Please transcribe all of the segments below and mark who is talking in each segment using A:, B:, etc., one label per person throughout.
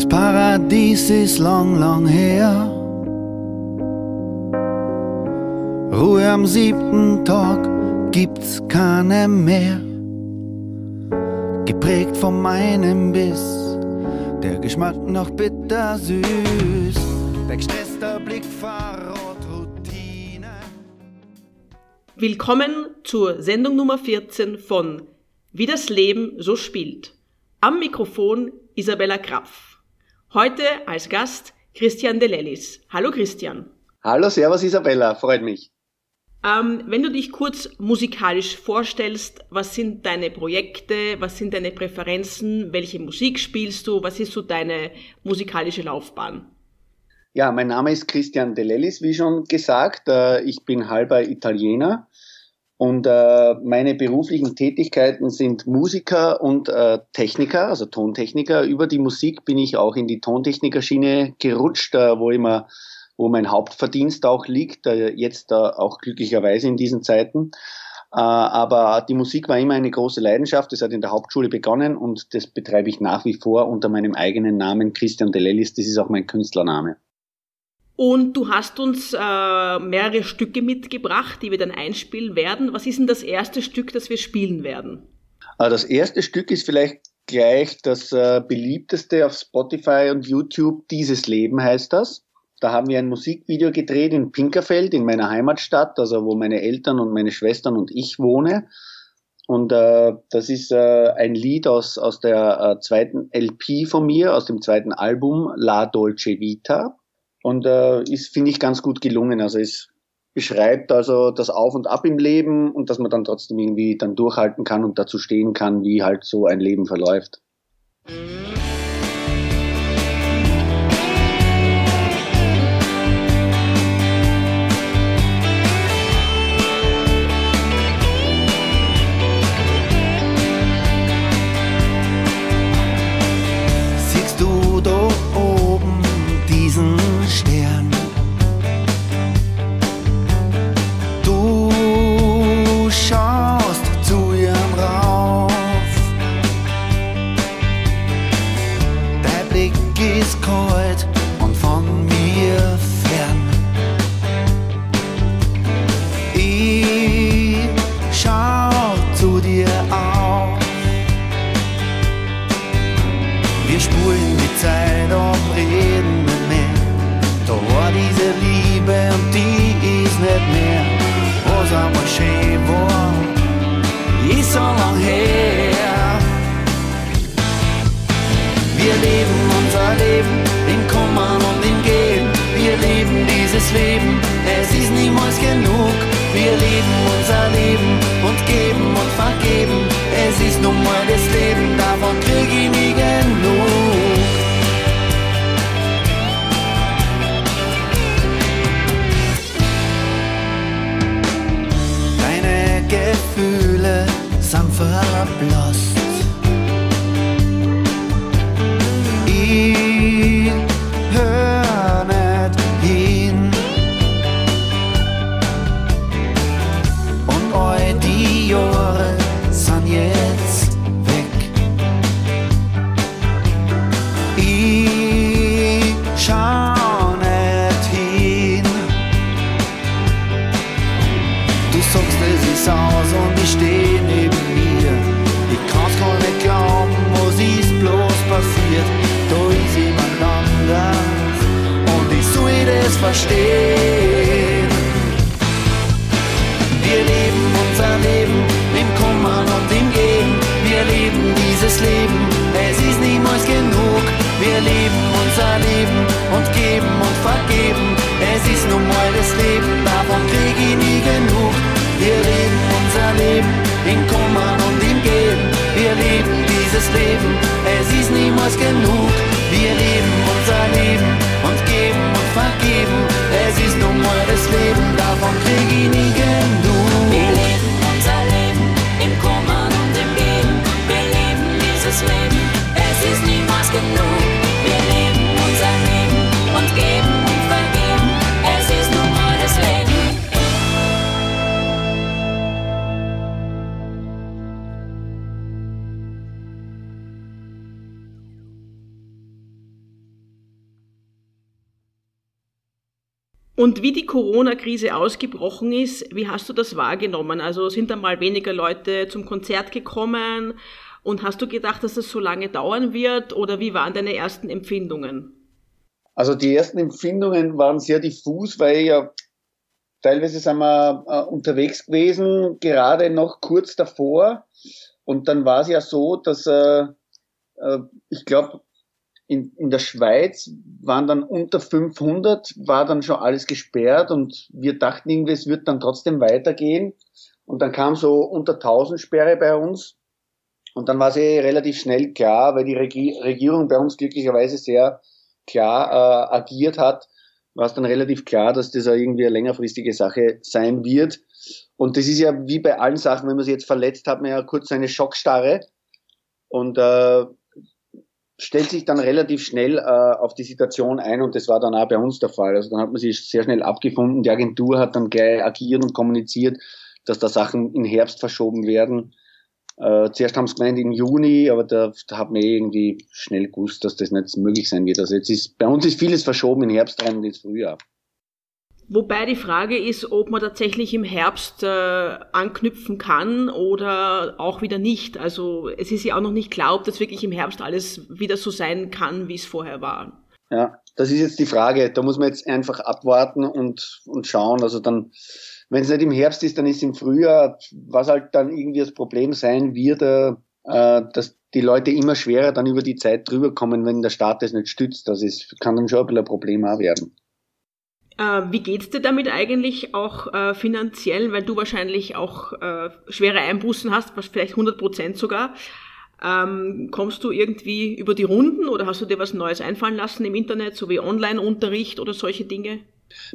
A: Das Paradies ist lang, lang her. Ruhe am siebten Tag gibt's keine mehr. Geprägt von meinem Biss, der Geschmack noch bittersüß. Wegstresster Blick verrot Routine.
B: Willkommen zur Sendung Nummer 14 von Wie das Leben so spielt. Am Mikrofon Isabella Kraff. Heute als Gast Christian Delellis. Hallo Christian.
C: Hallo, Servus Isabella, freut mich.
B: Ähm, wenn du dich kurz musikalisch vorstellst, was sind deine Projekte, was sind deine Präferenzen, welche Musik spielst du, was ist so deine musikalische Laufbahn?
C: Ja, mein Name ist Christian Delellis, wie schon gesagt. Äh, ich bin halber Italiener und äh, meine beruflichen Tätigkeiten sind Musiker und äh, Techniker, also Tontechniker. Über die Musik bin ich auch in die Tontechnikerschiene gerutscht, wo immer wo mein Hauptverdienst auch liegt, jetzt auch glücklicherweise in diesen Zeiten. Aber die Musik war immer eine große Leidenschaft. Das hat in der Hauptschule begonnen und das betreibe ich nach wie vor unter meinem eigenen Namen Christian Delellis. Das ist auch mein Künstlername.
B: Und du hast uns äh, mehrere Stücke mitgebracht, die wir dann einspielen werden. Was ist denn das erste Stück, das wir spielen werden?
C: Äh, das erste Stück ist vielleicht gleich das äh, beliebteste auf Spotify und YouTube. Dieses Leben heißt das. Da haben wir ein Musikvideo gedreht in Pinkerfeld, in meiner Heimatstadt, also wo meine Eltern und meine Schwestern und ich wohne. Und äh, das ist äh, ein Lied aus, aus der äh, zweiten LP von mir, aus dem zweiten Album La Dolce Vita und äh, ist, finde ich, ganz gut gelungen. Also es beschreibt also das Auf und Ab im Leben und dass man dann trotzdem irgendwie dann durchhalten kann und dazu stehen kann, wie halt so ein Leben verläuft. niemals genug.
B: Wir leben unser Leben und
C: geben und vergeben. Es ist nun mal das genug. Wir leben unser Leben und geben und vergeben. Es ist nun mal das Leben, davon krieg ich nie genug. Wir leben unser Leben in Kummern und im Geben. Wir leben dieses Leben, es ist niemals genug.
B: Und wie die Corona-Krise ausgebrochen ist, wie hast du das wahrgenommen? Also sind da mal weniger Leute zum Konzert gekommen? Und hast du gedacht, dass das so lange dauern wird? Oder wie waren deine ersten Empfindungen?
C: Also die ersten Empfindungen waren sehr diffus, weil ja teilweise sind wir äh, unterwegs gewesen, gerade noch kurz davor. Und dann war es ja so, dass äh, äh, ich glaube, in, in der Schweiz waren dann unter 500, war dann schon alles gesperrt und wir dachten irgendwie, es wird dann trotzdem weitergehen. Und dann kam so unter 1000 Sperre bei uns. Und dann war sie relativ schnell klar, weil die Regi Regierung bei uns glücklicherweise sehr klar äh, agiert hat, war es dann relativ klar, dass das irgendwie eine längerfristige Sache sein wird. Und das ist ja wie bei allen Sachen, wenn man sich jetzt verletzt, hat man ja kurz eine Schockstarre. Und äh, stellt sich dann relativ schnell äh, auf die Situation ein und das war dann auch bei uns der Fall. Also dann hat man sich sehr schnell abgefunden. Die Agentur hat dann gleich agiert und kommuniziert, dass da Sachen in Herbst verschoben werden. Äh, zuerst haben sie gemeint im Juni, aber da, da hat man eh irgendwie schnell gewusst, dass das nicht möglich sein wird. Also jetzt ist bei uns ist vieles verschoben in Herbst rein und ins Frühjahr.
B: Wobei die Frage ist, ob man tatsächlich im Herbst äh, anknüpfen kann oder auch wieder nicht. Also es ist ja auch noch nicht klar, ob das wirklich im Herbst alles wieder so sein kann, wie es vorher war.
C: Ja, das ist jetzt die Frage. Da muss man jetzt einfach abwarten und, und schauen. Also dann, wenn es nicht im Herbst ist, dann ist es im Frühjahr. Was halt dann irgendwie das Problem sein wird, äh, dass die Leute immer schwerer dann über die Zeit drüber kommen, wenn der Staat das nicht stützt. Das ist, kann dann schon ein bisschen ein Problem auch werden.
B: Äh, wie geht's dir damit eigentlich auch äh, finanziell, weil du wahrscheinlich auch äh, schwere Einbußen hast, vielleicht 100 Prozent sogar. Ähm, kommst du irgendwie über die Runden oder hast du dir was Neues einfallen lassen im Internet, so wie Online-Unterricht oder solche Dinge?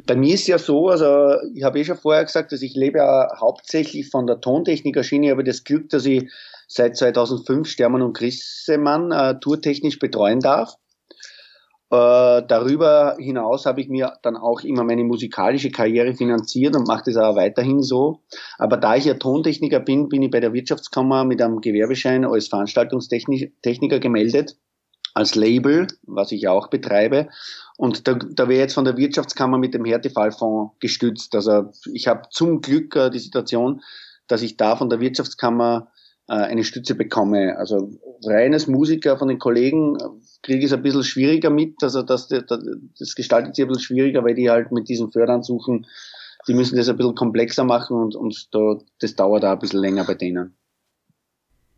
C: Bei mir ist ja so, also ich habe eh schon vorher gesagt, dass ich lebe ja hauptsächlich von der Tontechniker-Schiene, aber das Glück, dass ich seit 2005 Stermann und Grissemann äh, tourtechnisch betreuen darf. Äh, darüber hinaus habe ich mir dann auch immer meine musikalische Karriere finanziert und mache das auch weiterhin so. Aber da ich ja Tontechniker bin, bin ich bei der Wirtschaftskammer mit einem Gewerbeschein als Veranstaltungstechniker gemeldet, als Label, was ich auch betreibe. Und da, da wäre jetzt von der Wirtschaftskammer mit dem Härtefallfonds gestützt. Also ich habe zum Glück äh, die Situation, dass ich da von der Wirtschaftskammer äh, eine Stütze bekomme. Also reines Musiker von den Kollegen kriege ich es ein bisschen schwieriger mit. Also das, das gestaltet sich ein bisschen schwieriger, weil die halt mit diesen Förderansuchen, die müssen das ein bisschen komplexer machen und, und da, das dauert auch ein bisschen länger bei denen.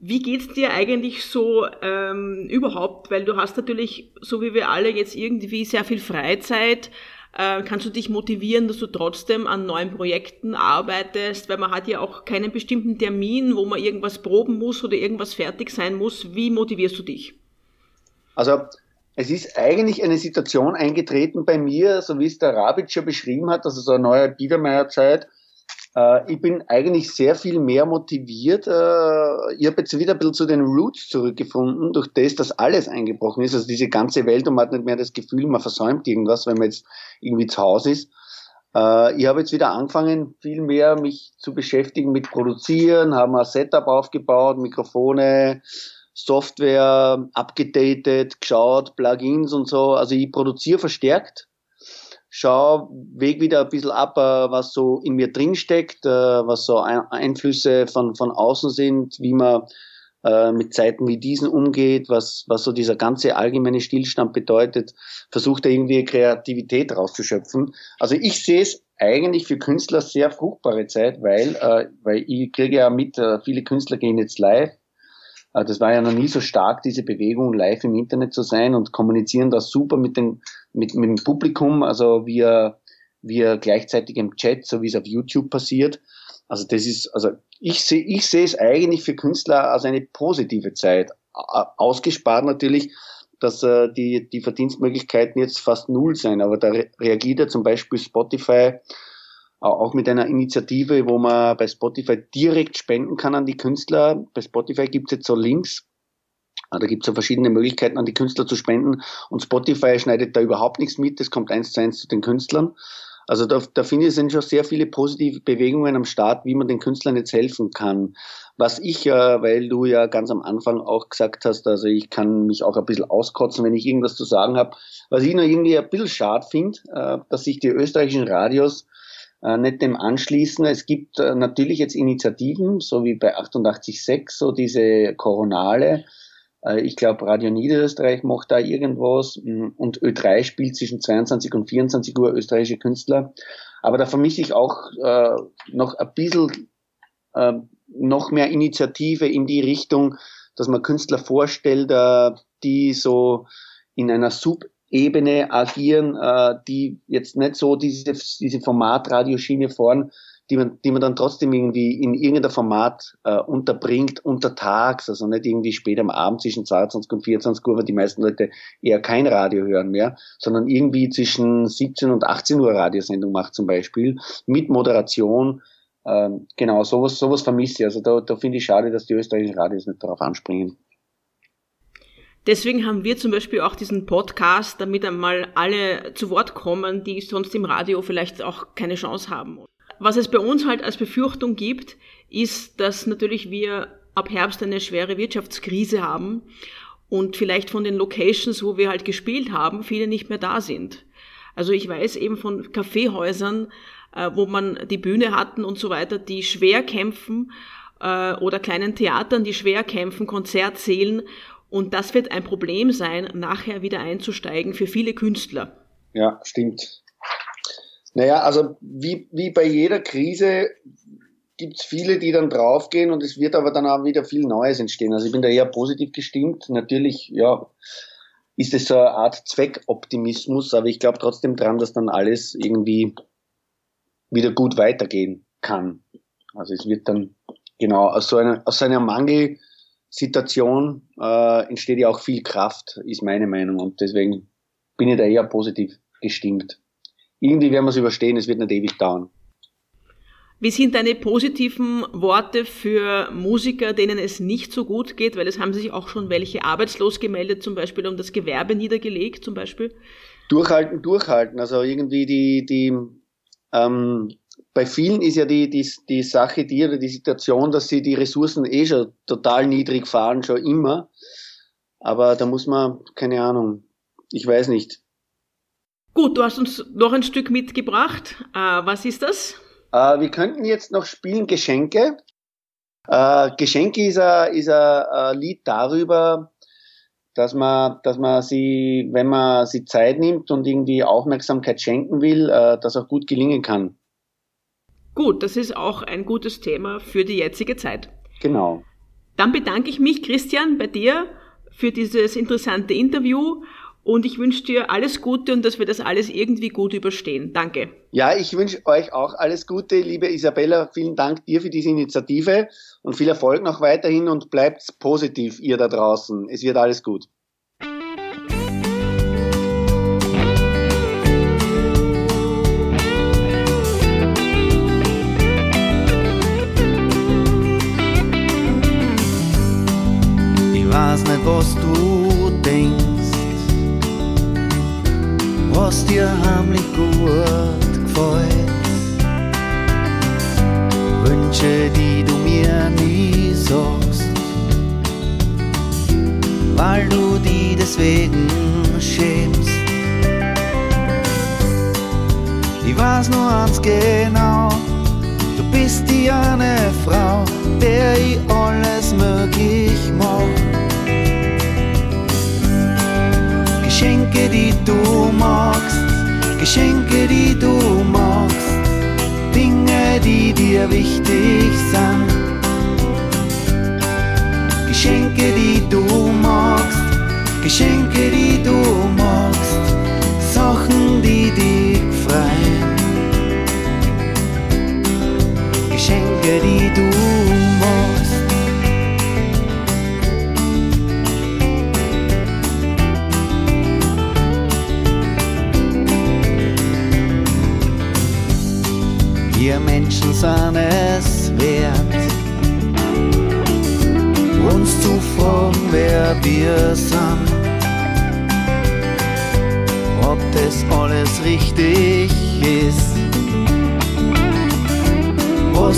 B: Wie geht's dir eigentlich so ähm, überhaupt? Weil du hast natürlich, so wie wir alle, jetzt irgendwie sehr viel Freizeit. Äh, kannst du dich motivieren, dass du trotzdem an neuen Projekten arbeitest? Weil man hat ja auch keinen bestimmten Termin, wo man irgendwas proben muss oder irgendwas fertig sein muss. Wie motivierst du dich?
C: Also es ist eigentlich eine Situation eingetreten bei mir, so wie es der Rabic schon beschrieben hat, also so eine neue Biedermeier-Zeit. Äh, ich bin eigentlich sehr viel mehr motiviert. Äh, ich habe jetzt wieder ein bisschen zu den Roots zurückgefunden, durch das, dass alles eingebrochen ist. Also diese ganze Welt und man hat nicht mehr das Gefühl, man versäumt irgendwas, wenn man jetzt irgendwie zu Hause ist. Äh, ich habe jetzt wieder angefangen, viel mehr mich zu beschäftigen mit Produzieren, haben ein Setup aufgebaut, Mikrofone, Software abgedatet, geschaut, Plugins und so. Also ich produziere verstärkt, schau, weg wieder ein bisschen ab, äh, was so in mir drin steckt, äh, was so Einflüsse von, von außen sind, wie man äh, mit Zeiten wie diesen umgeht, was, was so dieser ganze allgemeine Stillstand bedeutet, versucht er irgendwie Kreativität rauszuschöpfen. Also ich sehe es eigentlich für Künstler sehr fruchtbare Zeit, weil, äh, weil ich kriege ja mit, äh, viele Künstler gehen jetzt live das war ja noch nie so stark, diese Bewegung, live im Internet zu sein und kommunizieren da super mit, den, mit, mit dem Publikum, also wir, wir gleichzeitig im Chat, so wie es auf YouTube passiert. Also das ist, also ich sehe ich sehe es eigentlich für Künstler als eine positive Zeit. Ausgespart natürlich, dass äh, die, die Verdienstmöglichkeiten jetzt fast null sein, aber da reagiert ja zum Beispiel Spotify auch mit einer Initiative, wo man bei Spotify direkt spenden kann an die Künstler. Bei Spotify gibt es jetzt so Links. Da gibt es so verschiedene Möglichkeiten, an die Künstler zu spenden. Und Spotify schneidet da überhaupt nichts mit. Das kommt eins zu eins zu den Künstlern. Also da, da finde ich, sind schon sehr viele positive Bewegungen am Start, wie man den Künstlern jetzt helfen kann. Was ich ja, weil du ja ganz am Anfang auch gesagt hast, also ich kann mich auch ein bisschen auskotzen, wenn ich irgendwas zu sagen habe. Was ich noch irgendwie ein bisschen schade finde, äh, dass sich die österreichischen Radios nicht dem anschließen. Es gibt äh, natürlich jetzt Initiativen, so wie bei 88.6, so diese Koronale. Äh, ich glaube, Radio Niederösterreich macht da irgendwas mm, und Ö3 spielt zwischen 22 und 24 Uhr österreichische Künstler. Aber da vermisse ich auch äh, noch ein bisschen äh, noch mehr Initiative in die Richtung, dass man Künstler vorstellt, äh, die so in einer Subebene agieren, äh, die jetzt nicht so diese, diese Formatradioschiene fahren, die man, die man dann trotzdem irgendwie in irgendeinem Format äh, unterbringt, untertags, also nicht irgendwie spät am Abend zwischen 22 und 24 Uhr, weil die meisten Leute eher kein Radio hören mehr, sondern irgendwie zwischen 17 und 18 Uhr Radiosendung macht zum Beispiel, mit Moderation, ähm, genau, sowas, sowas vermisse ich. Also da, da finde ich schade, dass die österreichischen Radios nicht darauf anspringen.
B: Deswegen haben wir zum Beispiel auch diesen Podcast, damit einmal alle zu Wort kommen, die sonst im Radio vielleicht auch keine Chance haben. Was es bei uns halt als Befürchtung gibt, ist, dass natürlich wir ab Herbst eine schwere Wirtschaftskrise haben und vielleicht von den Locations, wo wir halt gespielt haben, viele nicht mehr da sind. Also ich weiß eben von Kaffeehäusern, äh, wo man die Bühne hatten und so weiter, die schwer kämpfen äh, oder kleinen Theatern, die schwer kämpfen, Konzertsälen und das wird ein Problem sein, nachher wieder einzusteigen für viele Künstler.
C: Ja, stimmt. Naja, also wie, wie bei jeder Krise gibt es viele, die dann draufgehen und es wird aber dann auch wieder viel Neues entstehen. Also ich bin da eher positiv gestimmt. Natürlich, ja, ist es so eine Art Zweckoptimismus, aber ich glaube trotzdem dran, dass dann alles irgendwie wieder gut weitergehen kann. Also es wird dann, genau, aus so einer, aus einer Mangelsituation äh, entsteht ja auch viel Kraft, ist meine Meinung. Und deswegen bin ich da eher positiv gestimmt irgendwie werden wir es überstehen, es wird nicht ewig dauern.
B: Wie sind deine positiven Worte für Musiker, denen es nicht so gut geht? Weil es haben sich auch schon welche arbeitslos gemeldet, zum Beispiel um das Gewerbe niedergelegt, zum Beispiel.
C: Durchhalten, durchhalten. Also irgendwie die, die, ähm, bei vielen ist ja die, die, die Sache, die oder die Situation, dass sie die Ressourcen eh schon total niedrig fahren, schon immer. Aber da muss man, keine Ahnung, ich weiß nicht,
B: Gut, du hast uns noch ein Stück mitgebracht. Äh, was ist das?
C: Äh, wir könnten jetzt noch spielen Geschenke. Äh, Geschenke ist ein, ist ein Lied darüber, dass man, dass man sie, wenn man sie Zeit nimmt und irgendwie Aufmerksamkeit schenken will, das auch gut gelingen kann.
B: Gut, das ist auch ein gutes Thema für die jetzige Zeit.
C: Genau.
B: Dann bedanke ich mich, Christian, bei dir für dieses interessante Interview und ich wünsche dir alles Gute und dass wir das alles irgendwie gut überstehen. Danke.
C: Ja, ich wünsche euch auch alles Gute, liebe Isabella. Vielen Dank dir für diese Initiative und viel Erfolg noch weiterhin und bleibt positiv, ihr da draußen. Es wird alles gut.
A: Weiß nicht, was du denkst was dir heimlich gut gefällt. Wünsche, die du mir nie sagst, weil du die deswegen schämst. Ich weiß nur eins genau, du bist die eine Frau, der ich alles du magst, Geschenke, die du magst, Dinge, die dir wichtig sind.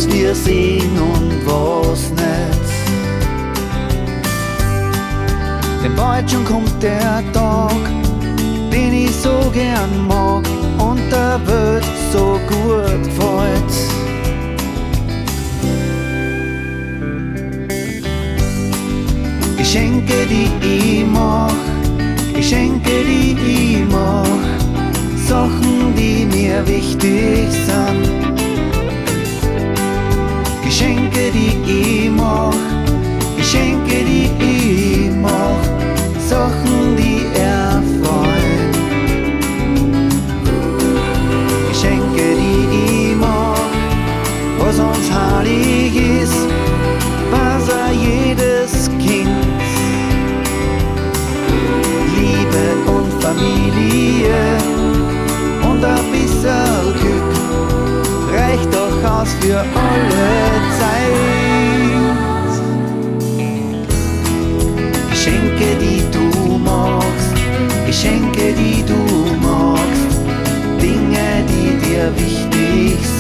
C: Was wir sehen und was nicht. Denn bald schon kommt der Tag, den ich so gern mag und der Welt so gut gefällt. Geschenke, die ich mach, Geschenke, die ich mach, Sachen, die mir wichtig sind. Geschenke, die du magst, Geschenke, die du magst, Dinge, die dir wichtig sind.